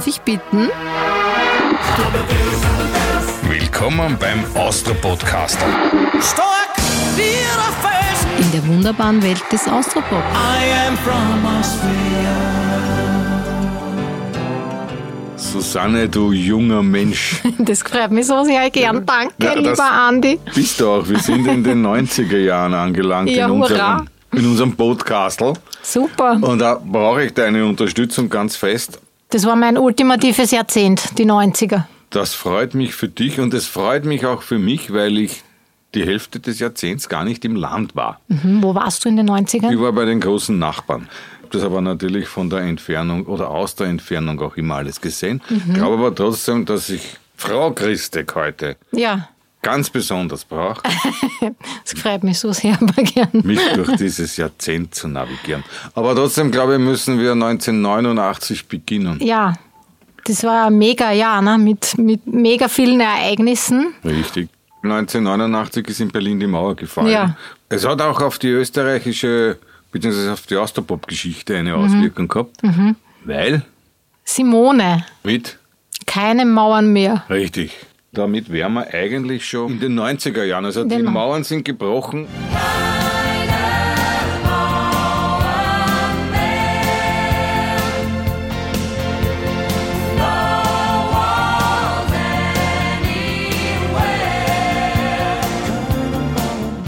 Darf ich bitten? Willkommen beim Austro Podcaster. Stark wie der Fels. In der wunderbaren Welt des Austropop. I am from Austria. Susanne, du junger Mensch. Das freut mich so sehr gern. Danke, Ja, lieber Andi. Bist du auch. Wir sind in den 90er Jahren angelangt Ja, in, hurra. unserem, in unserem Podcastel. Super. Und da brauche ich deine Unterstützung ganz fest. Das war mein ultimatives Jahrzehnt, die 90er. Das freut mich für dich und es freut mich auch für mich, weil ich die Hälfte des Jahrzehnts gar nicht im Land war. Hm, wo warst du in den 90ern? Ich war bei den großen Nachbarn. Hab Das aber natürlich von der Entfernung oder aus der Entfernung auch immer alles gesehen. Mhm. Glaube aber trotzdem, dass ich Frau Christek heute Ja, ganz besonders brauche, das freut mich so sehr, aber gern. mich durch dieses Jahrzehnt zu navigieren. Aber trotzdem, glaube ich, müssen wir 1989 beginnen. Ja, das war ein mega Jahr, ne? mit, mit mega vielen Ereignissen. Richtig. 1989 ist in Berlin die Mauer gefallen. Ja. Es hat auch auf die österreichische bzw. auf die Austropop-Geschichte eine Mhm. Auswirkung gehabt, weil Simone, mit keine Mauern mehr. Richtig. Damit wären wir eigentlich schon in den 90er Jahren. Also die Genau. Mauern sind gebrochen.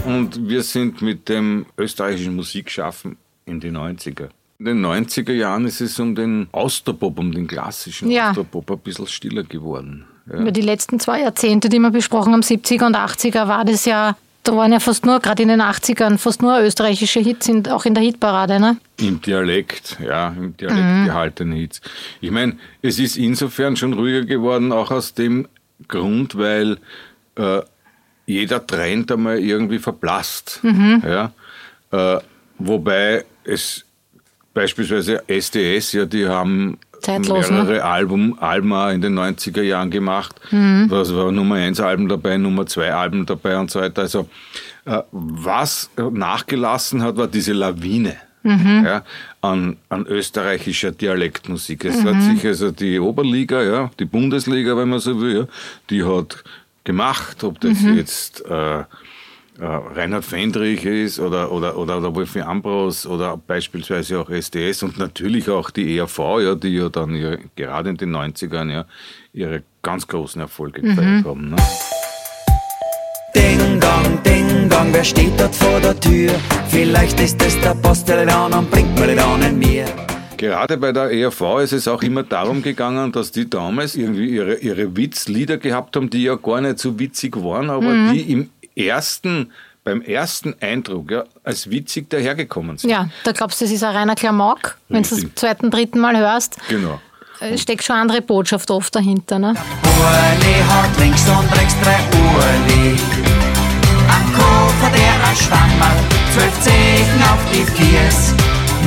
Und wir sind mit dem österreichischen Musikschaffen in die 90er. In den 90er Jahren ist es um den Austropop, um den klassischen Ja. Austropop ein bisschen stiller geworden. Ja. Über die letzten zwei Jahrzehnte, die wir besprochen haben, 70er und 80er, war das ja, da waren ja fast nur, gerade in den 80ern, fast nur österreichische Hits, sind auch in der Hitparade. Ne? Im Dialekt, ja, im Dialekt gehaltene Hits. Ich meine, es ist insofern schon ruhiger geworden, auch aus dem Grund, weil äh, jeder Trend einmal irgendwie verblasst. Ja? Äh, wobei es beispielsweise SDS, ja, die haben Zeitlos, ne? mehrere Album, Alben in den 90er Jahren gemacht. Da war Nummer 1 Alben dabei, Nummer 2 Alben dabei und so weiter. Also äh, was nachgelassen hat, war diese Lawine. Ja, an, an österreichischer Dialektmusik. Es hat sich also die Oberliga, ja, die Bundesliga, wenn man so will, ja, die hat gemacht, ob das jetzt äh, äh, Reinhard Fendrich ist oder, oder, oder der Wolfi Ambros oder beispielsweise auch SDS und natürlich auch die ERV, ja, die ja dann ihre, gerade in den 90ern ja, ihre ganz großen Erfolge gefeiert haben. Ne? Ding dong, ding dong, wer steht dort vor der Tür? Vielleicht ist es der Postillion und bringt mir den mir. Gerade bei der ERV ist es auch immer darum gegangen, dass die damals irgendwie ihre, ihre Witzlieder gehabt haben, die ja gar nicht so witzig waren, aber die im ersten, beim ersten Eindruck ja, als witzig dahergekommen sind. Ja, da glaubst du, das ist ein reiner Klamauk. Wenn du das zweiten, dritten Mal hörst, Genau. äh, steckt schon eine andere Botschaft oft dahinter. Ne? Ueli hat links und rechts drei Ueli. Ein Koffer, der ein Schwammerl, zwölf Zehen auf die Viers.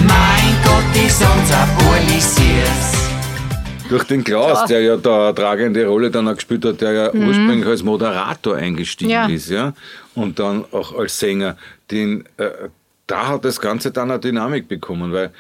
Mein Gott, ist unser Ueli Sears. Durch den Klaus, der ja da eine tragende Rolle dann auch gespielt hat, der ja ursprünglich als Moderator eingestiegen Ja. ist, ja, und dann auch als Sänger, den, äh, da hat das Ganze dann eine Dynamik bekommen, weil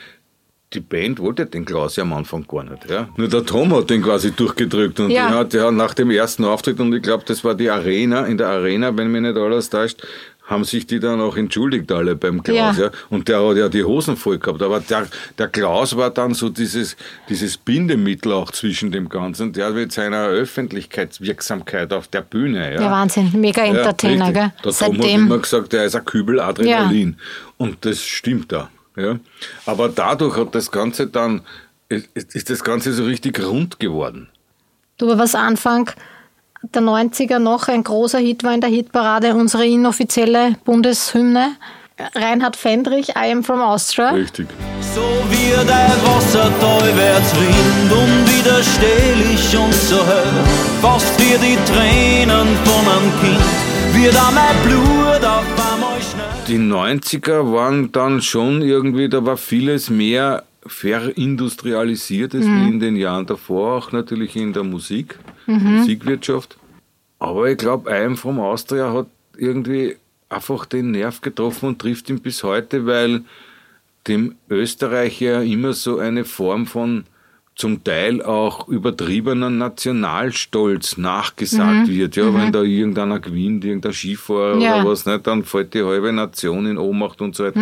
die Band wollte den Klaus ja am Anfang gar nicht, ja. Nur der Tom hat den quasi durchgedrückt und Ja. hat ja nach dem ersten Auftritt, und ich glaube, das war die Arena, in der Arena, wenn mich nicht alles täuscht, haben sich die dann auch entschuldigt alle beim Klaus, Ja. ja. Und der hat ja die Hosen voll gehabt. Aber der, der Klaus war dann so dieses, dieses Bindemittel auch zwischen dem Ganzen. Der mit seiner Öffentlichkeitswirksamkeit auf der Bühne. Ja, Ja, Wahnsinn, mega Entertainer, richtig. gell? Der Tom hat Seitdem. immer gesagt, der ist ein Kübel Adrenalin. Und das stimmt da. Ja. Aber dadurch hat das Ganze dann, ist, ist das Ganze so richtig rund geworden. Du, was Anfang der 90er noch ein großer Hit war in der Hitparade, unsere inoffizielle Bundeshymne. Reinhard Fendrich, I am from Austria. Richtig. So wie der Wasser wärts rinnt, unwiderstehlich und so hell, fast wie die Tränen von einem Kind, wird auch mein Blut auf einmal schnell. Die 90er waren dann schon irgendwie, da war vieles mehr verindustrialisiert als wie in den Jahren davor, auch natürlich in der Musik, Musikwirtschaft. Aber ich glaube, einem vom Austria hat irgendwie einfach den Nerv getroffen und trifft ihn bis heute, weil dem Österreicher immer so eine Form von zum Teil auch übertriebener Nationalstolz nachgesagt wird. Ja, wenn da irgendeiner gewinnt, irgendein Skifahrer Ja. oder was, nicht, dann fällt die halbe Nation in Ohnmacht und so weiter.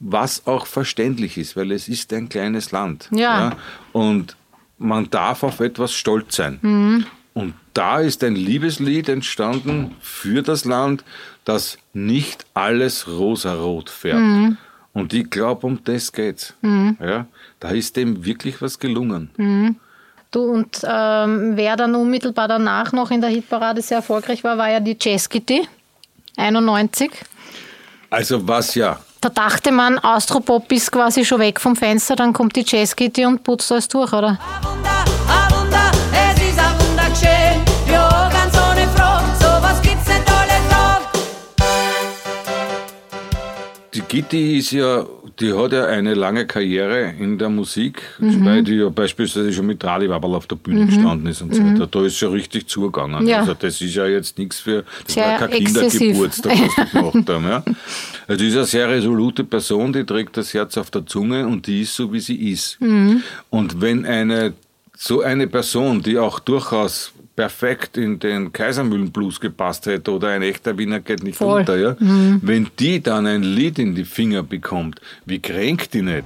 Was auch verständlich ist, weil es ist ein kleines Land. Ja. Und man darf auf etwas stolz sein. Und da ist ein Liebeslied entstanden für das Land, das nicht alles rosarot färbt. Und ich glaube, um das geht's. Ja, da ist dem wirklich was gelungen. Du und ähm, wer dann unmittelbar danach noch in der Hitparade sehr erfolgreich war, war ja die Jazz Kitty 91. Also was ja, Da dachte man, Austropop ist quasi schon weg vom Fenster, dann kommt die Jazz Kitty und putzt alles durch, oder? Gitti ist ja, die hat ja eine lange Karriere in der Musik, weil die ja beispielsweise schon mit Trali Wabberl auf der Bühne gestanden ist und so weiter. Da ist ja richtig zugegangen. Ja. Also das ist ja jetzt nichts für, das Sehr war kein exzessiv. Kindergeburtstag, was die gemacht haben. Ja. Also die ist eine sehr resolute Person, die trägt das Herz auf der Zunge und die ist so, wie sie ist. Und wenn eine, so eine Person, die auch durchaus perfekt in den Kaisermühlenblues gepasst hätte oder ein echter Wiener geht nicht Voll. unter, ja? wenn die dann ein Lied in die Finger bekommt, wie kränkt die nicht?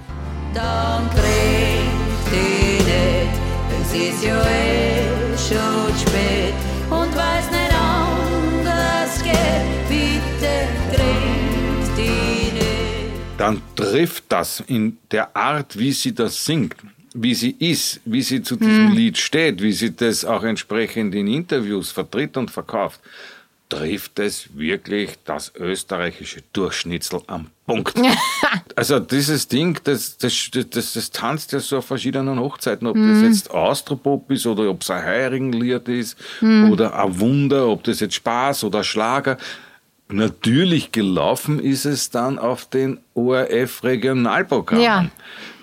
Dann kriegt die nicht, es ist ja eh schon spät und weiß nicht anders geht, bitte kriegt die nicht. dann trifft das in der Art, wie sie das singt, wie sie ist, wie sie zu diesem Lied steht, wie sie das auch entsprechend in Interviews vertritt und verkauft, trifft es wirklich das österreichische Durchschnitzel am Punkt. also dieses Ding, das, das, das, das tanzt ja so auf verschiedenen Hochzeiten, ob das jetzt Austropop ist oder ob es ein Heirigenlied ist oder ein Wunder, ob das jetzt Spaß oder Schlager. Natürlich gelaufen ist es dann auf den ORF-Regionalprogrammen. Ja.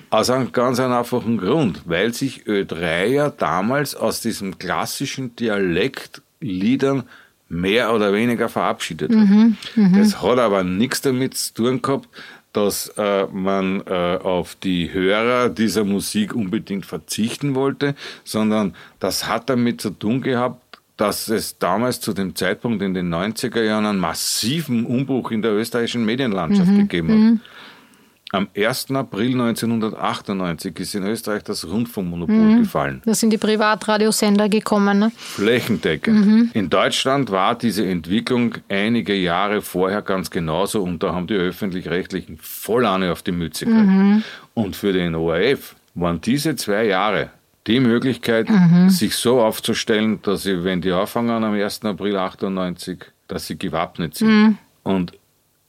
Aus einem ganz einfachen Grund, weil sich Ö3 ja damals aus diesem klassischen Dialekt Liedern mehr oder weniger verabschiedet hat. Das hat aber nichts damit zu tun gehabt, dass äh, man äh, auf die Hörer dieser Musik unbedingt verzichten wollte, sondern das hat damit zu tun gehabt, dass es damals zu dem Zeitpunkt in den 90er Jahren einen massiven Umbruch in der österreichischen Medienlandschaft gegeben hat. Am 1. April 1998 ist in Österreich das Rundfunkmonopol gefallen. Da sind die Privatradiosender gekommen. Ne? Flächendeckend. In Deutschland war diese Entwicklung einige Jahre vorher ganz genauso und da haben die Öffentlich-Rechtlichen voll eine auf die Mütze gekriegt. Und für den ORF waren diese zwei Jahre die Möglichkeit, sich so aufzustellen, dass sie, wenn die anfangen am 1. April 98, dass sie gewappnet sind. Und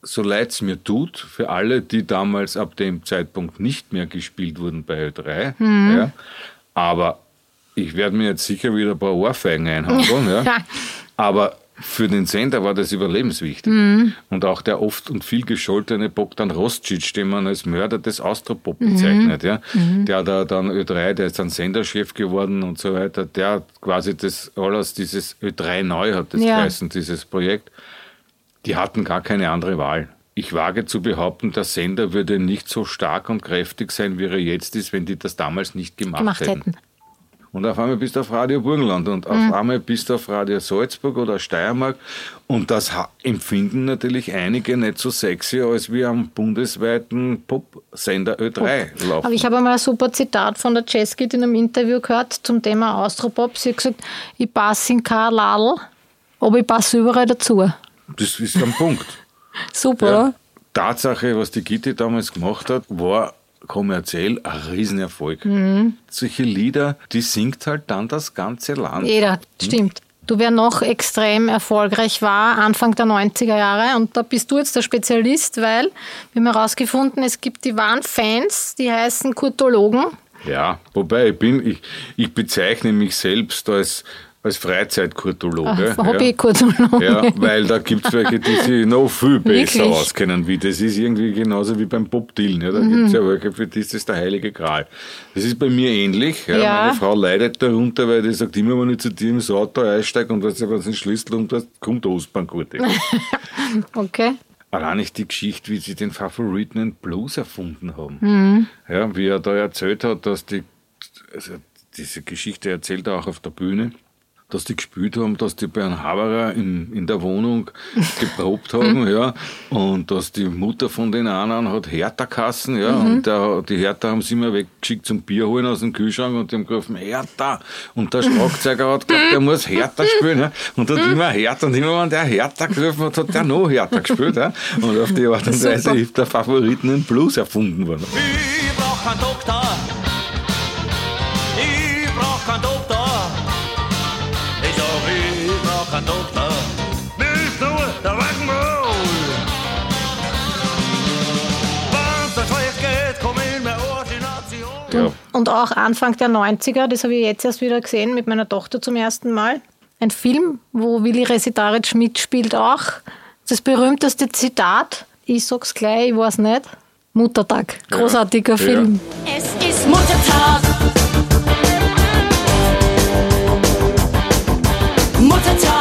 so leid es mir tut, für alle, die damals ab dem Zeitpunkt nicht mehr gespielt wurden bei Ö3, ja, aber ich werde mir jetzt sicher wieder ein paar Ohrfeigen einhandeln, ja, aber für den Sender war das überlebenswichtig. Und auch der oft und viel gescholtene Bogdan Rostcic, den man als Mörder des Austropop bezeichnet, ja, der da dann Ö3, der ist dann Senderchef geworden und so weiter, der hat quasi das alles, dieses Ö3 neu hat das Ja. geheißen, dieses Projekt, die hatten gar keine andere Wahl. Ich wage zu behaupten, der Sender würde nicht so stark und kräftig sein, wie er jetzt ist, wenn die das damals nicht gemacht, gemacht hätten. hätten. Und auf einmal bist du auf Radio Burgenland und auf einmal bist du auf Radio Salzburg oder Steiermark. Und das empfinden natürlich einige nicht so sexy, als wir am bundesweiten Pop-Sender Ö3 laufen. Aber ich habe einmal ein super Zitat von der Jazzkid in einem Interview gehört zum Thema Austropop. Sie hat gesagt, ich passe in kein Ladl, aber ich passe überall dazu. Das ist ein Punkt. Super, Ja. Tatsache, was die Gitti damals gemacht hat, war kommerziell ein Riesenerfolg. Mhm. Solche Lieder, die singt halt dann das ganze Land. Jeder, stimmt. Du, wer noch extrem erfolgreich war, Anfang der 90er Jahre, und da bist du jetzt der Spezialist, weil wir haben herausgefunden, es gibt die wahren Fans, die heißen Kurtologen. Ja, wobei ich bin, ich, ich bezeichne mich selbst als, als Freizeitkurtologe. Hobby-Kurtologen. Ja, weil da gibt es welche, die sich noch viel besser Wirklich? auskennen wie. Das ist irgendwie genauso wie beim Bob Dylan. Ja, da Mhm. gibt es ja welche, für die ist das der heilige Gral. Das ist bei mir ähnlich. Ja. Ja. Meine Frau leidet darunter, weil die sagt immer, wenn ich zu dir ins Auto einsteige und wenn sie den Schlüssel um das kommt der Ostbahngurt. Okay. Allein nicht die Geschichte, wie sie den Favoriten Blues erfunden haben. Mhm. Ja, wie er da erzählt hat, dass die also diese Geschichte erzählt er auch auf der Bühne, dass die gespielt haben, dass die bei einem Haberer in, in der Wohnung geprobt haben, ja, und dass die Mutter von den anderen hat Hertha-Kassen, ja, und der, die Hertha haben sie immer weggeschickt zum Bier holen aus dem Kühlschrank und die haben gerufen, Hertha! Und der Schlagzeuger hat gesagt, der muss Hertha spielen, ja, und hat immer Hertha, und immer wenn der Hertha gerufen hat, hat der noch Hertha gespielt, ja, und auf die Art und Weise ist der Favoriten ein Blues erfunden worden. Ich brauch keinen Doktor. Ja. Und auch Anfang der 90er, das habe ich jetzt erst wieder gesehen mit meiner Tochter zum ersten Mal. Ein Film, wo Willi Resitaric mitspielt auch. Das berühmteste Zitat, ich sag's gleich, ich weiß nicht. Muttertag. Großartiger Ja. Film. Es ist Muttertag. Muttertag.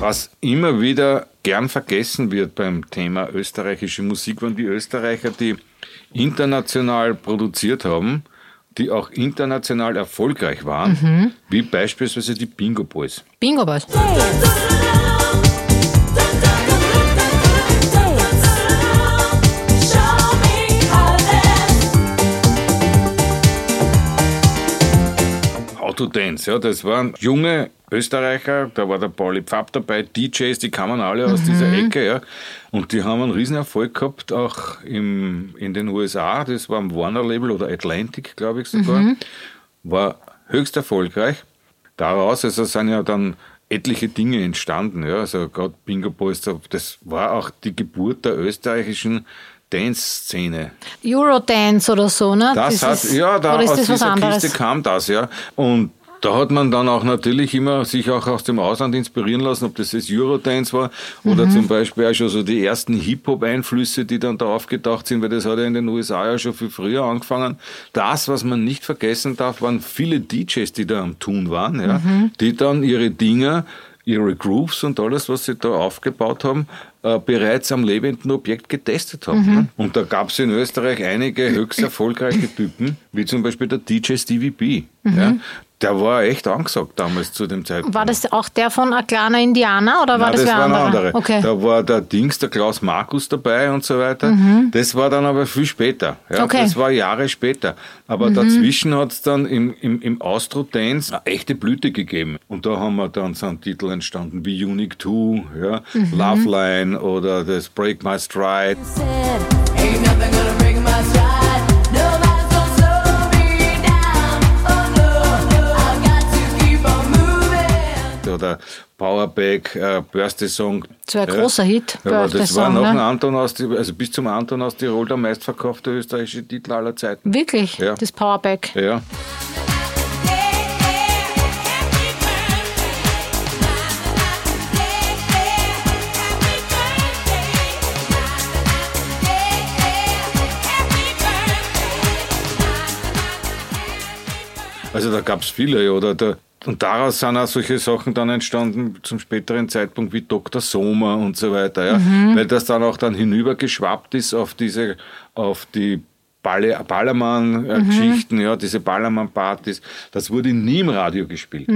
Was immer wieder gern vergessen wird beim Thema österreichische Musik, waren die Österreicher, die international produziert haben, die auch international erfolgreich waren, wie beispielsweise die Bingo Boys. Bingo Boys. To Autodance, ja, das waren junge Österreicher, da war der Pauli Pfapp dabei, DJs, die kamen alle aus dieser Ecke, ja, und die haben einen riesen Erfolg gehabt, auch im, in den USA, das war am Warner-Label oder Atlantic, glaube ich sogar, war höchst erfolgreich. Daraus, also sind ja dann etliche Dinge entstanden, ja, also gerade Bingo Boys, das war auch die Geburt der österreichischen Dance-Szene. Eurodance oder so, ne? Das hat, ist- ja, da ist aus das was dieser anderes? Kiste kam das, ja. Und da hat man dann auch natürlich immer sich auch aus dem Ausland inspirieren lassen, ob das jetzt Eurodance war oder Mhm. zum Beispiel auch schon so die ersten Hip-Hop-Einflüsse, die dann da aufgetaucht sind, weil das hat ja in den USA ja schon viel früher angefangen. Das, was man nicht vergessen darf, waren viele DJs, die da am Tun waren, ja, Mhm. die dann ihre Dinger ihre Grooves und alles, was sie da aufgebaut haben, äh, bereits am lebenden Objekt getestet haben. Mhm. Ne? Und da gab es in Österreich einige höchst erfolgreiche Typen, wie zum Beispiel der DJ Stevie B. Ja? Der war echt angesagt damals zu dem Zeitpunkt. Mhm. War das auch der von A kleiner Indianer oder war Nein, das, das wer war ein andere? anderer. Okay. Da war der Dings, der Klaus Markus dabei und so weiter. Das war dann aber viel später. Ja, Okay. Das war Jahre später. Aber dazwischen hat es dann im, im, im Austro-Dance eine echte Blüte gegeben. Und da haben wir dann so einen Titel entstanden wie Unique 2, ja, Love Line oder das Break My Stride. Ain't Oder Powerback, äh, Birthday Song. Das war ein großer Hit, Ja, aber das war noch ne? ein Anton aus, also bis zum Anton aus Tirol der meistverkaufte österreichische Titel aller Zeiten. Wirklich, Ja. das Powerback. Ja. Also da gab es viele, oder der, und daraus sind auch solche Sachen dann entstanden zum späteren Zeitpunkt wie Dr. Sommer und so weiter, ja, weil das dann auch dann hinübergeschwappt ist auf diese, auf die Balle- Ballermann-Geschichten, ja, diese Ballermann-Partys, das wurde nie im Radio gespielt,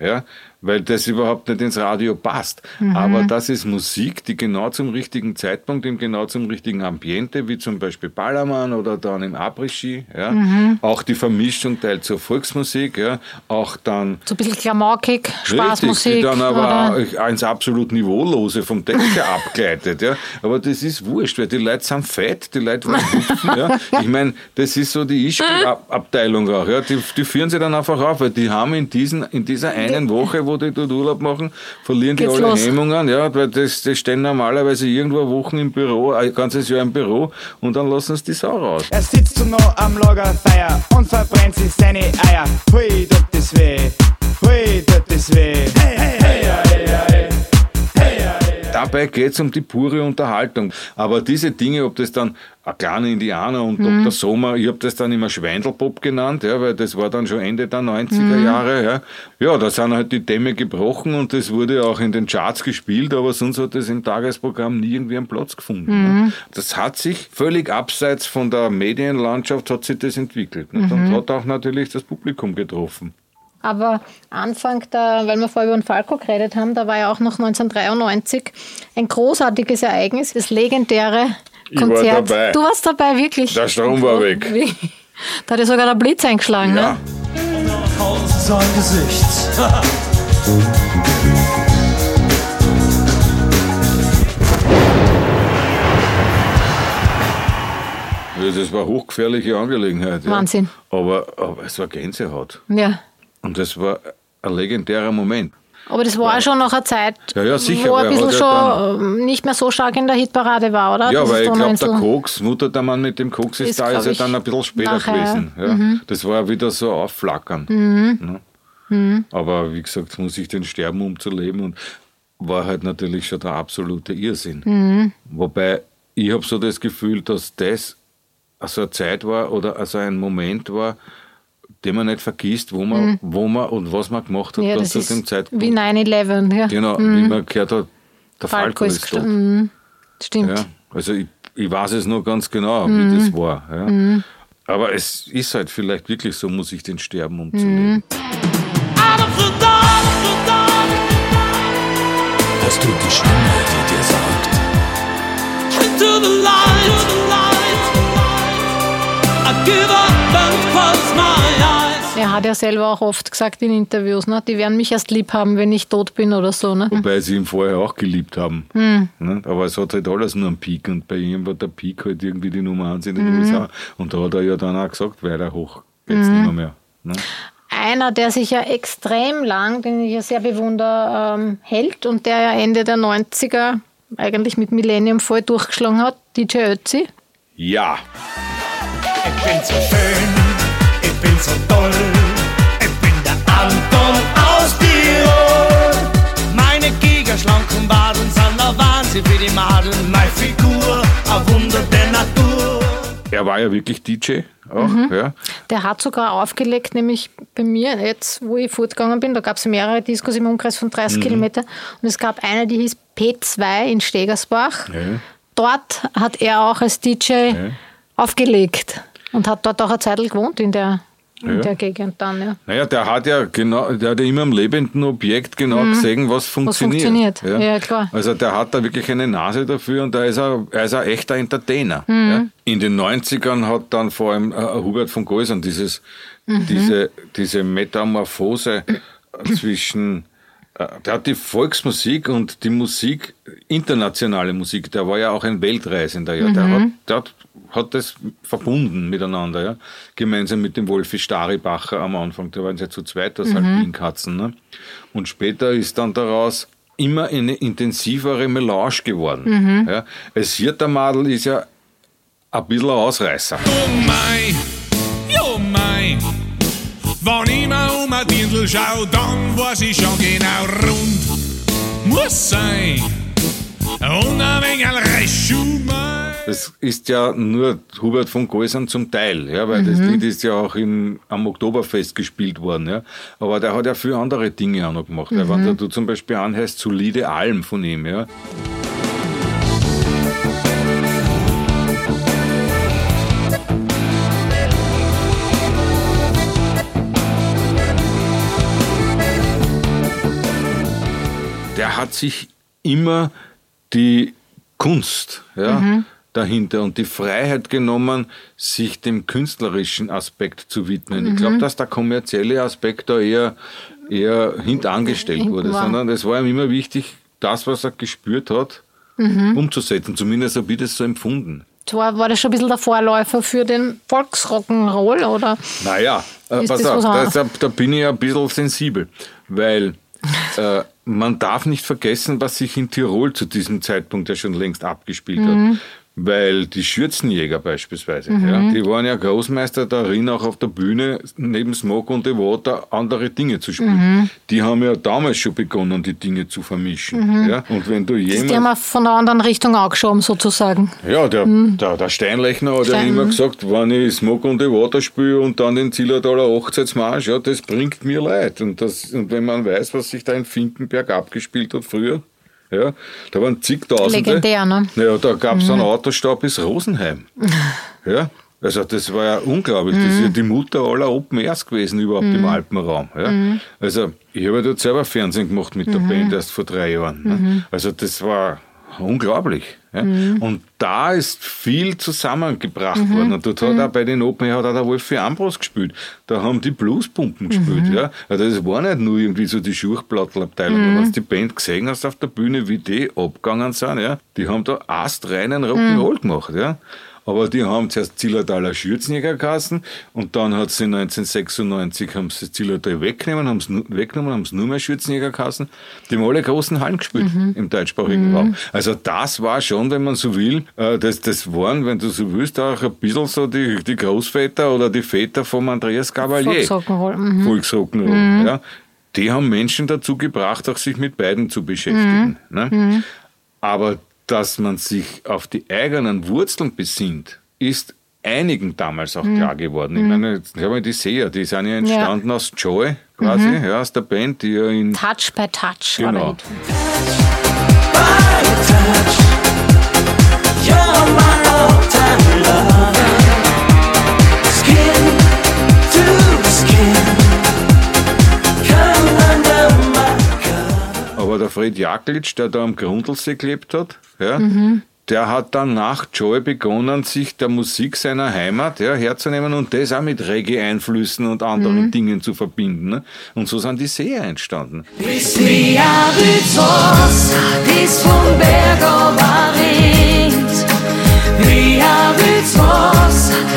ja, weil das überhaupt nicht ins Radio passt. Aber das ist Musik, die genau zum richtigen Zeitpunkt, im genau zum richtigen Ambiente, wie zum Beispiel Ballermann oder dann im Après-Ski, ja, auch die Vermischung teilt zur Volksmusik, ja, auch dann So ein bisschen klamaukig, Richtig, Spaßmusik. die dann aber oder? ins absolut Niveaulose vom Text her abgleitet. Ja. Aber das ist wurscht, weil die Leute sind fett, die Leute wollen hüpfen. Ja. Ich meine, das ist so die Ischgl-Abteilung auch. Ja. Die, die führen sie dann einfach auf, weil die haben in, diesen, in dieser einen Woche, wo die dort Urlaub machen, verlieren die Geht's alle los. Hemmungen. Ja, weil das, das stehen normalerweise irgendwo Wochen im Büro, ein ganzes Jahr im Büro und dann lassen sie die Sau raus. Er sitzt so noch am Lagerfeuer und verbrennt sich seine Eier. Hui, tut das weh. Hui, tut das weh. Hey, hey, hey, hey, hey, hey, Dabei geht's um die pure Unterhaltung. Aber diese Dinge, ob das dann ein kleiner Indianer und Dr. Sommer, ich habe das dann immer Schweindelpop genannt, ja, weil das war dann schon Ende der 90er Jahre. Ja. ja, da sind halt die Dämme gebrochen und das wurde auch in den Charts gespielt, aber sonst hat das im Tagesprogramm nie irgendwie einen Platz gefunden. Ne. Das hat sich völlig abseits von der Medienlandschaft hat sich das entwickelt. Ne. Und hat auch natürlich das Publikum getroffen. Aber Anfang der, weil wir vorher über den Falco geredet haben, da war ja auch noch 1993 ein großartiges Ereignis, das legendäre Ich war Konzert. dabei. Du warst dabei, wirklich. Der Strom war weg. Da hat ja sogar der Blitz eingeschlagen, Ja. ne? sein Gesicht. Das war eine hochgefährliche Angelegenheit. Ja. Wahnsinn. Aber, aber es war Gänsehaut. Ja. Und das war ein legendärer Moment. Aber das war schon noch eine Zeit, Ja, ja, sicher, wo er ein bisschen ja schon ähm, nicht mehr so stark in der Hitparade war, oder? Ja, Dieses weil ich glaube, der Koks, Mutter der Mann mit dem Koks ist, Ist, da, ist ja dann ein bisschen später Mhm. gewesen. Ja. Das war wieder so aufflackern. Ne? Mhm. Aber wie gesagt, muss ich den sterben, um zu leben. Und war halt natürlich schon der absolute Irrsinn. Mhm. Wobei ich habe so das Gefühl, dass das also eine Zeit war oder also ein Moment war, den man nicht vergisst, wo man, wo man und was man gemacht hat Mhm. ja, dann das zu ist dem Zeitpunkt. wie 9-11, ja. Genau, wie man gehört hat, der Falco, ist tot. gestorben. Mhm. Stimmt. Ja, also ich, ich weiß es noch ganz genau, wie das war. Ja. Aber es ist halt vielleicht wirklich so, muss ich den sterben, um zu leben. Hörst du die Stimme, die dir sagt, to the light, to the light. I give up Er hat ja selber auch oft gesagt in Interviews, ne? die werden mich erst lieb haben, wenn ich tot bin oder so. Ne? Wobei sie ihn vorher auch geliebt haben. Ne? Aber es hat halt alles nur einen Peak und bei ihm war der Peak halt irgendwie die Nummer eins in den USA. Und da hat er ja dann auch gesagt, weiter hoch geht's nicht mehr. mehr ne? Einer, der sich ja extrem lang, den ich ja sehr bewundere, ähm, hält und der ja Ende der 90er eigentlich mit Millennium voll durchgeschlagen hat, DJ Ötzi. Ja, Ich bin so schön, bin so toll. Ich bin der Anton aus Tirol. Meine gigaschlanken Baden sind der Wahnsinn für die Madeln. Meine Figur, ein Wunder der Natur. er war ja wirklich DJ auch. Ja. Der hat sogar aufgelegt, nämlich bei mir jetzt, wo ich fortgegangen bin, da gab es mehrere Diskos im Umkreis von 30 Kilometern und es gab eine, die hieß P2 in Stegersbach. Ja. Dort hat er auch als DJ aufgelegt und hat dort auch eine Zeit gewohnt in der, in Ja. der Gegend dann. Ja. Naja, der hat ja genau, der hat ja immer am lebenden Objekt genau gesehen, was funktioniert. funktioniert. Ja, klar. Also der hat da wirklich eine Nase dafür und da ist er, er ist ein echter Entertainer. Ja. In den 90ern hat dann vor allem äh, Hubert von Geusern dieses, diese, diese Metamorphose äh, zwischen äh, der hat die Volksmusik und die Musik, internationale Musik, der war ja auch ein Weltreisender, ja. Der, hat, der hat, hat das verbunden miteinander, ja. Gemeinsam mit dem Wolfi Staribacher am Anfang, da waren sie ja zu zweit, das Alpinkatzen, ne. Und später ist dann daraus immer eine intensivere Melange geworden. Ja. Es Hirtermadel ist ja ein bisschen ein Ausreißer. Oh mein, jo mein. Wenn ich mir um ein Dirndl schau, dann weiß ich schon genau rund. Muss sein. Und ein wenig ein Restschuh mein. Das ist ja nur Hubert von Geusern zum Teil, ja, weil das Lied ist ja auch im, am Oktoberfest gespielt worden. Ja. Aber der hat ja viele andere Dinge auch noch gemacht. Weil Wenn du zum Beispiel anhörst, Solide Alm von ihm, ja. der hat sich immer die Kunst ja, dahinter und die Freiheit genommen, sich dem künstlerischen Aspekt zu widmen. Ich glaube, dass der kommerzielle Aspekt da eher, eher hintangestellt wurde, war. sondern es war ihm immer wichtig, das, was er gespürt hat, umzusetzen. Zumindest habe ich das so empfunden. War, war das schon ein bisschen der Vorläufer für den Volksrock'n'Roll, oder? Naja, äh, pass auf, da, da bin ich ein bisschen sensibel, weil äh, man darf nicht vergessen, was sich in Tirol zu diesem Zeitpunkt ja schon längst abgespielt Mhm. hat. Weil die Schürzenjäger beispielsweise, Mhm. ja, die waren ja Großmeister darin, auch auf der Bühne neben Smoke und the Water andere Dinge zu spielen. Mhm. Die haben ja damals schon begonnen, die Dinge zu vermischen. Ja? Und wenn du Die haben jemand. wir von der anderen Richtung angeschoben, sozusagen. Ja, der, der, der Steinlechner hat ja Stein- immer gesagt, wenn ich Smoke on the Water spiele und dann den Zillertaler Hochzeitsmarsch, ja, das bringt mir leid. Und, das, und wenn man weiß, was sich da in Finkenberg abgespielt hat früher, ja, da waren zigtausende. Legendär, ne? Ja, da gab es einen Autostau bis Rosenheim. ja, also das war ja unglaublich. Das ist ja die Mutter aller Open Airs gewesen überhaupt im Alpenraum. Ja. Also ich habe ja dort selber Fernsehen gemacht mit der Band erst vor drei Jahren. Ne. Also das war unglaublich. Ja. Und da ist viel zusammengebracht worden. Und dort hat auch bei den Open Air hat auch der Wolfi Ambros gespielt. Da haben die Bluespumpen gespielt. Ja. Also das war nicht nur irgendwie so die Schurchplattelabteilung. Wenn du die Band gesehen hast auf der Bühne, wie die abgegangen sind, ja, die haben da astreinen Rock'n'Roll gemacht. Ja. Aber die haben zuerst Zillertaler Schürzenjäger geheißen und dann hat sie 1996 haben sie Zillertal weggenommen, haben sie weggenommen, haben sie nur mehr Schürzenjäger geheißen. Die haben alle großen Hallen gespielt im deutschsprachigen Raum. Also das war schon, wenn man so will, äh, das, das waren, wenn du so willst, auch ein bisschen so die, die Großväter oder die Väter vom Andreas Gavalier. Volksrock'n'Roll. Mhm. Volksrock'n'Roll, ja. Die haben Menschen dazu gebracht, auch sich mit beiden zu beschäftigen. Ne? Aber dass man sich auf die eigenen Wurzeln besinnt, ist einigen damals auch klar geworden. Ich meine, jetzt haben wir die Seher, die sind ja entstanden aus Joy, quasi, ja, aus der Band, die ja in Touch by Touch Genau. Hit. You're my all-time Aber der Fred Jaklitsch, der da am Grundlsee gelebt hat, ja, der hat dann nach Joy begonnen, sich der Musik seiner Heimat ja, herzunehmen und das auch mit Reggae-Einflüssen und anderen Dingen zu verbinden. Ne? Und so sind die Seher entstanden. Bis mir vom Berg. Mir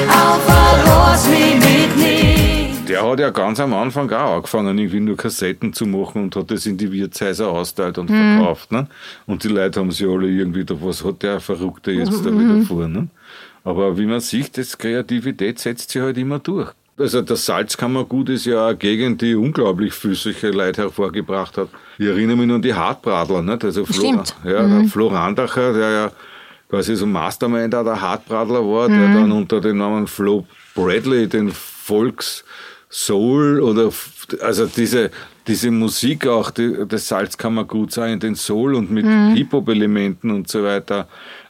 auf ein Ross. Der hat ja ganz am Anfang auch angefangen, irgendwie nur Kassetten zu machen und hat das in die Wirtshäuser austeilt und verkauft. Ne? Und die Leute haben sich alle irgendwie, da, was hat der Verrückte jetzt da wieder vor. Ne? Aber wie man sieht, das Kreativität setzt sich halt immer durch. Also das Salzkammergut ist ja eine Gegend, die unglaublich viel solche Leute hervorgebracht hat. Ich erinnere mich nur an die Hartbradler, nicht? Also Flo, Stimmt. ja, der Flo Randacher, der ja quasi so Mastermind auch der Hartbradler war, der dann unter dem Namen Flo Bradley den Volks Soul oder also diese, diese Musik auch, die, das Salzkammerguts auch in den Soul und mit Hip-Hop-Elementen und so weiter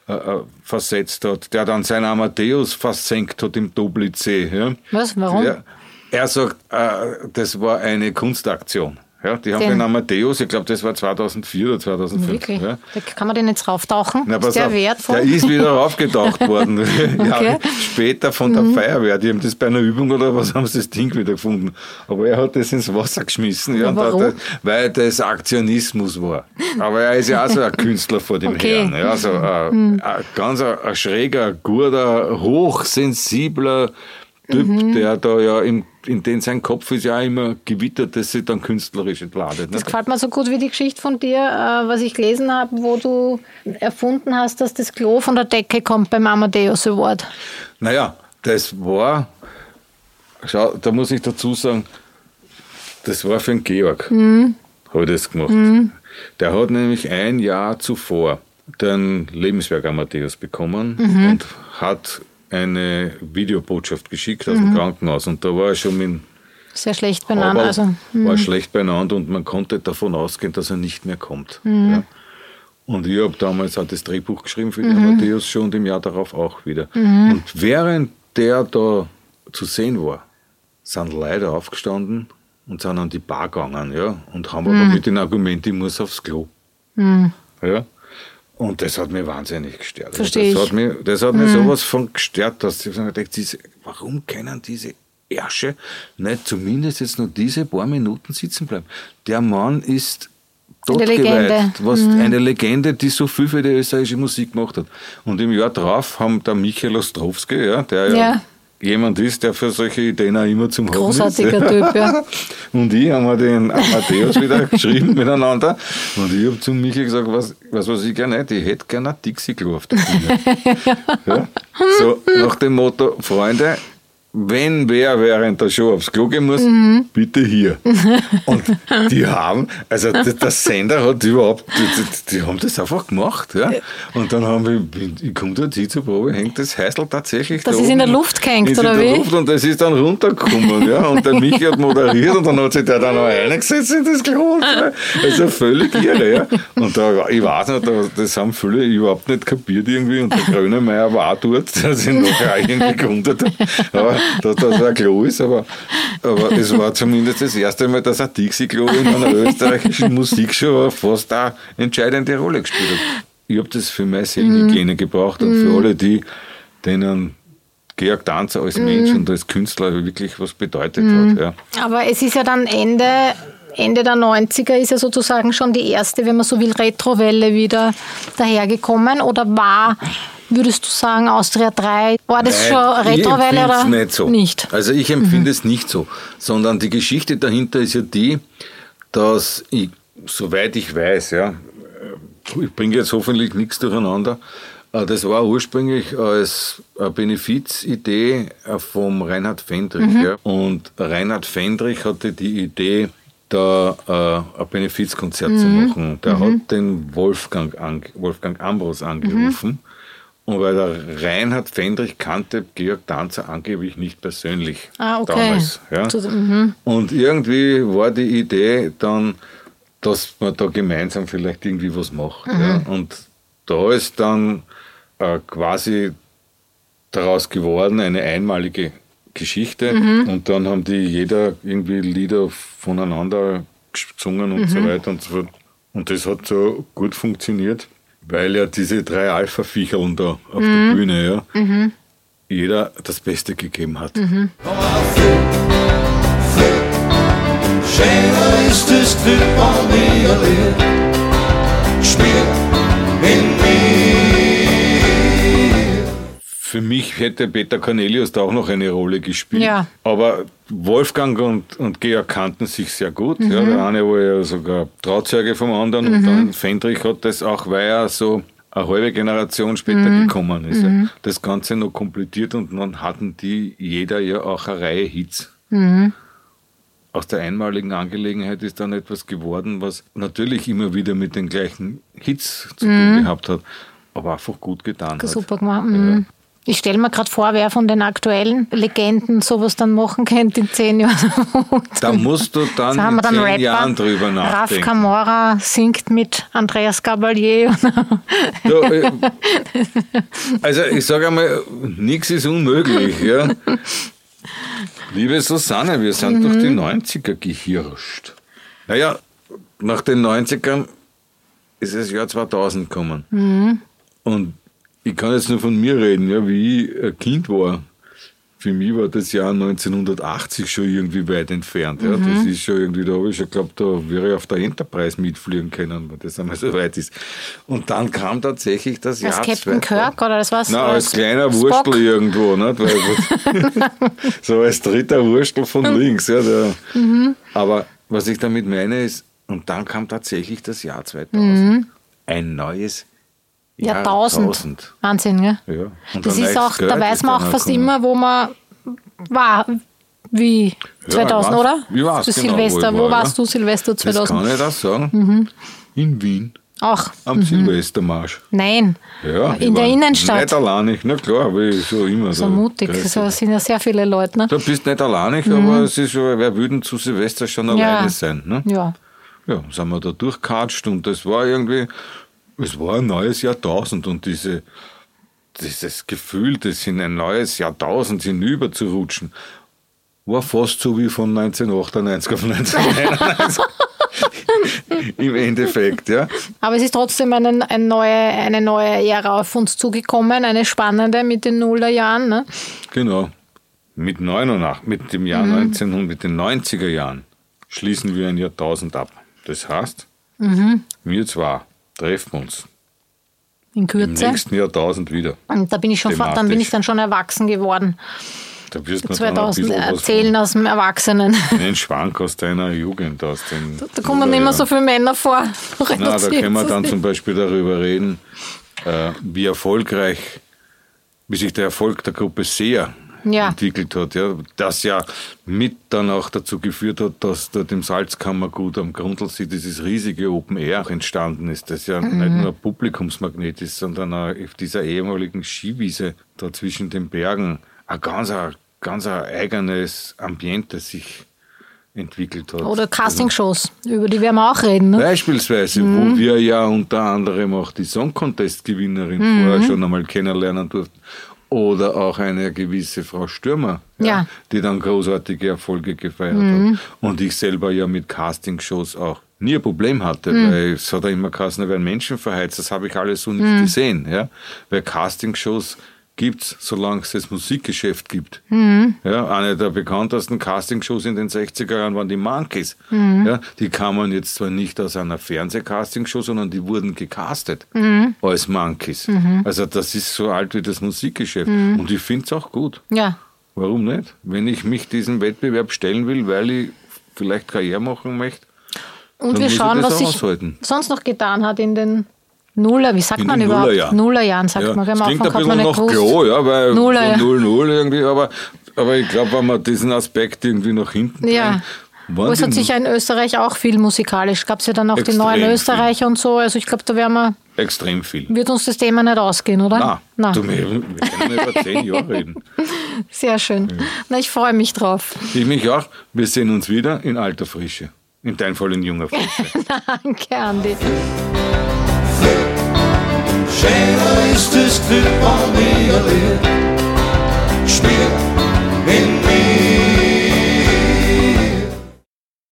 äh, äh, versetzt hat, der dann sein Amadeus versenkt hat im Doblitzsee. Ja. Was? Warum? Ja, er sagt, äh, das war eine Kunstaktion. Ja, die haben Den- den Amadeus, ich glaube, das war 2004 oder 2005. Wirklich? Ja. Da kann man den jetzt rauftauchen? Na, ist der auf, wertvoll? Der ist wieder raufgetaucht worden. ja, Okay. später von der Feuerwehr. Die haben das bei einer Übung oder was haben sie das Ding wieder gefunden. Aber er hat das ins Wasser geschmissen. Ja, und warum? hat, weil das Aktionismus war. Aber er ist ja auch so ein Künstler vor dem Okay. Herrn. Ja, so ein, ein ganz ein, ein schräger, guter, hochsensibler Typ, der da ja im, in den sein Kopf ist ja immer gewittert, dass sie dann künstlerisch entladet. Das Ne? gefällt mir so gut wie die Geschichte von dir, äh, was ich gelesen habe, wo du erfunden hast, dass das Klo von der Decke kommt beim Amadeus Award. Naja, das war, schau, da muss ich dazu sagen, das war für den Georg, habe ich das gemacht. Der hat nämlich ein Jahr zuvor den Lebenswerk Amadeus bekommen und hat eine Videobotschaft geschickt aus dem Krankenhaus. Und da war er schon mit Sehr schlecht benannt. aber Also, war schlecht beieinander und man konnte davon ausgehen, dass er nicht mehr kommt. Ja. Und ich habe damals auch das Drehbuch geschrieben für die Amadeus schon und im Jahr darauf auch wieder. Und während der da zu sehen war, sind Leute aufgestanden und sind an die Bar gegangen, ja, und haben aber mit dem Argument, ich muss aufs Klo. Ja. Und das hat mich wahnsinnig gestört. Also Versteh das ich. hat mich, das hat mich sowas von gestört, dass ich mir gedacht, diese, warum können diese Ärsche nicht zumindest jetzt nur diese paar Minuten sitzen bleiben? Der Mann ist Eine totgeweiht, Legende. Mhm. was eine Legende, die so viel für die österreichische Musik gemacht hat. Und im Jahr drauf haben der Michael Ostrowski, ja, der ja, Ja. Jemand ist, der für solche Ideen auch immer zum ist. Großartiger Typ, ja. Und ich haben wir den Matthäus wieder geschrieben miteinander. Und ich habe zu Michael gesagt, was, was, was ich gerne hätte, ich hätte gerne ein Dixie-Klo auf der Bühne. ja? So nach dem Motto, Freunde, wenn wer während der Show aufs Klo gehen muss, bitte hier. Und die haben, also der, der Sender hat überhaupt, die, die, die haben das einfach gemacht. Ja? Und dann haben wir, ich komme dort hin zur Probe, hängt das Heißel tatsächlich Das da ist in der. Luft gehängt, oder in der wie? Luft und das ist dann runtergekommen. ja? Und der Michi hat moderiert und dann hat sich der da noch eingesetzt in das Klo. Also völlig irre. Ja? Und da, ich weiß nicht, da, das haben viele überhaupt nicht kapiert irgendwie und der Grönemeyer war auch dort, sich nachher auch irgendwie gewundert hat, aber, dass das ein Klo ist. Aber, aber es war zumindest das erste Mal, dass ein Dixie-Klo in einer österreichischen Musikshow fast eine entscheidende Rolle gespielt hat. Ich habe das für meine Seelenhygiene gebraucht und für alle die, denen Georg Danzer als Mensch und als Künstler wirklich was bedeutet hat. Ja. Aber es ist ja dann Ende, Ende der 90er ist ja sozusagen schon die erste, wenn man so will, Retrowelle wieder dahergekommen. Oder war, würdest du sagen, Austria 3, war das schon Nein, ich Retrowelle oder nicht so. nicht? Also ich empfinde es nicht so, sondern die Geschichte dahinter ist ja die, dass ich, soweit ich weiß, ja, ich bringe jetzt hoffentlich nichts durcheinander, äh, das war ursprünglich als eine Benefizidee äh, vom Reinhard Fendrich. Ja. Und Reinhard Fendrich hatte die Idee, da äh, ein Benefizkonzert zu machen. Der hat den Wolfgang, an, Wolfgang Ambros angerufen. Und weil der Reinhard Fendrich kannte Georg Danzer angeblich nicht persönlich Ah, okay. damals. Ja. Zu- mhm. Und irgendwie war die Idee dann, dass man da gemeinsam vielleicht irgendwie was macht. Ja. Und da ist dann äh, quasi daraus geworden eine einmalige Geschichte. Und dann haben die jeder irgendwie Lieder voneinander gesungen und so weiter und so fort. Und das hat so gut funktioniert, weil ja diese drei Alpha-Viecherln da auf der Bühne, ja, jeder das Beste gegeben hat. Schöner ist das Glück an mir erlebt. Spiel Für mich hätte Peter Cornelius da auch noch eine Rolle gespielt. Ja. Aber Wolfgang und, und Georg kannten sich sehr gut. Ja, der eine war ja sogar Trauzeuge vom anderen und dann Fendrich hat das auch, weil er so eine halbe Generation später gekommen ist. Ja. Das Ganze noch komplettiert und dann hatten die jeder ja auch eine Reihe Hits. Aus der einmaligen Angelegenheit ist dann etwas geworden, was natürlich immer wieder mit den gleichen Hits zu tun gehabt hat, aber einfach gut getan hat. Super gemacht. Mhm. Ich stelle mir gerade vor, wer von den aktuellen Legenden sowas dann machen könnte in zehn Jahren. Da musst du dann in dann zehn Rapper. Jahren drüber Raf nachdenken. Camora singt mit Andreas Gabalier. Du, äh, also ich sage einmal, nichts ist unmöglich. Ja. Liebe Susanne, wir sind durch die 90er gehirscht. Naja, nach den 90ern ist das Jahr 2000 gekommen. Und ich kann jetzt nur von mir reden, ja, wie ich ein Kind war. Für mich war das Jahr 1980 schon irgendwie weit entfernt. Ja. Das ist schon irgendwie, da habe ich schon geglaubt, da wäre ich auf der Enterprise mitfliegen können, weil das einmal so weit ist. Und dann kam tatsächlich das Als Jahr Captain 2000. Kirk oder das war's? Nein, als kleiner Spock? Wurstel irgendwo, nicht? Weil, so als dritter Wurstel von links. Ja, der, Aber was ich damit meine ist, und dann kam tatsächlich das Jahr 2000. Ein neues Jahrtausend. Jahrtausend. Wahnsinn, gell? Ja. Und Das ist auch, da weiß man auch fast gekommen. immer, wo man war. Wie 2000, ich weiß- oder? ich weiß Das genau, wo Silvester. Wo, war, warst ja. du Silvester Das 2000? kann ich das sagen. In Wien. Auch. Am Silvestermarsch. Nein. Ja, in der Innenstadt. Nicht alleinig, na klar, aber ich so immer So mutig. Kreis- So sind ja sehr viele Leute, ne? Du bist nicht alleinig, aber es ist schon, wer würde zu Silvester schon Ja. alleine sein? Ne? Ja. Ja, sind wir da durchkatscht und das war irgendwie, es war ein neues Jahrtausend und diese, dieses Gefühl, das in ein neues Jahrtausend hinüber zu rutschen, war fast so wie von 1998 auf 1991. Im Endeffekt, ja. Aber es ist trotzdem eine, eine, neue, eine neue Ära auf uns zugekommen, eine spannende mit den Nullerjahren. Ne? Genau. Mit 89, mit dem Jahr 1900, mit den 90er Jahren schließen wir ein Jahrtausend ab. Das heißt, wir zwei treffen uns In im Kürze. nächsten Jahrtausend wieder. Und da bin ich schon, dann bin ich dann schon erwachsen geworden. Da wirst du noch dann ein 2000 bisschen was erzählen aus dem Erwachsenen. einen Schwank aus deiner Jugend, aus den. Da kommen nicht mehr so viele Männer vor. Na, da können wir dann zum Beispiel darüber reden, äh, wie erfolgreich, wie sich der Erfolg der Gruppe Seer Ja. entwickelt hat. Ja, das ja mit dann auch dazu geführt hat, dass dort im Salzkammergut am Grundlsee dieses riesige Open Air auch entstanden ist, das ja Mhm. nicht nur ein Publikumsmagnet ist, sondern auf dieser ehemaligen Skiwiese da zwischen den Bergen ein ganz, ein, ganz ein eigenes Ambiente sich entwickelt hat. Oder Castingshows, über die werden wir auch reden. Ne? Beispielsweise, Mhm. wo wir ja unter anderem auch die Song Contest-Gewinnerin Mhm. vorher schon einmal kennenlernen durften. Oder auch eine gewisse Frau Stürmer, Ja. die dann großartige Erfolge gefeiert Mhm. hat. Und ich selber ja mit Castingshows auch nie ein Problem hatte, Mhm. weil es hat ja immer geheißen, da werden Menschen verheizt. Das habe ich alles so nicht Mhm. gesehen. Ja? Weil Castingshows gibt's, solange es das Musikgeschäft gibt. Mhm. Ja, eine der bekanntesten Castingshows in den 60er Jahren waren die Monkeys. Mhm. Ja, die kamen jetzt zwar nicht aus einer Fernsehcastingshow, sondern die wurden gecastet Mhm. als Monkeys. Mhm. Also das ist so alt wie das Musikgeschäft. Mhm. Und ich finde es auch gut. Ja. Warum nicht? Wenn ich mich diesem Wettbewerb stellen will, weil ich vielleicht Karriere machen möchte, Und wir schauen, was sich aushalten. sonst noch getan hat in den Nuller, wie sagt In man überhaupt? Nullerjahren. Nullerjahren, sagt Ja, man. das klingt ein Anfang man bisschen gewusst. Klo, ja, weil Nuller, ja. von 0-0 irgendwie, aber, aber ich glaube, wenn man diesen Aspekt irgendwie nach hinten Ja. Aber waren es hat sich ja in Österreich auch viel musikalisch. Gab es ja dann auch die neuen viel. Österreicher und so. Also ich glaube, da werden wir, extrem viel. wird uns das Thema nicht ausgehen, oder? Na, du, wir, wir können über zehn Jahre reden. Sehr schön. Na, ich freue mich drauf. Ich mich auch. Wir sehen uns wieder in alter Frische. In deinem Fall in junger Frische. Danke, Andi. Schämer ist das Glück an mir lebt.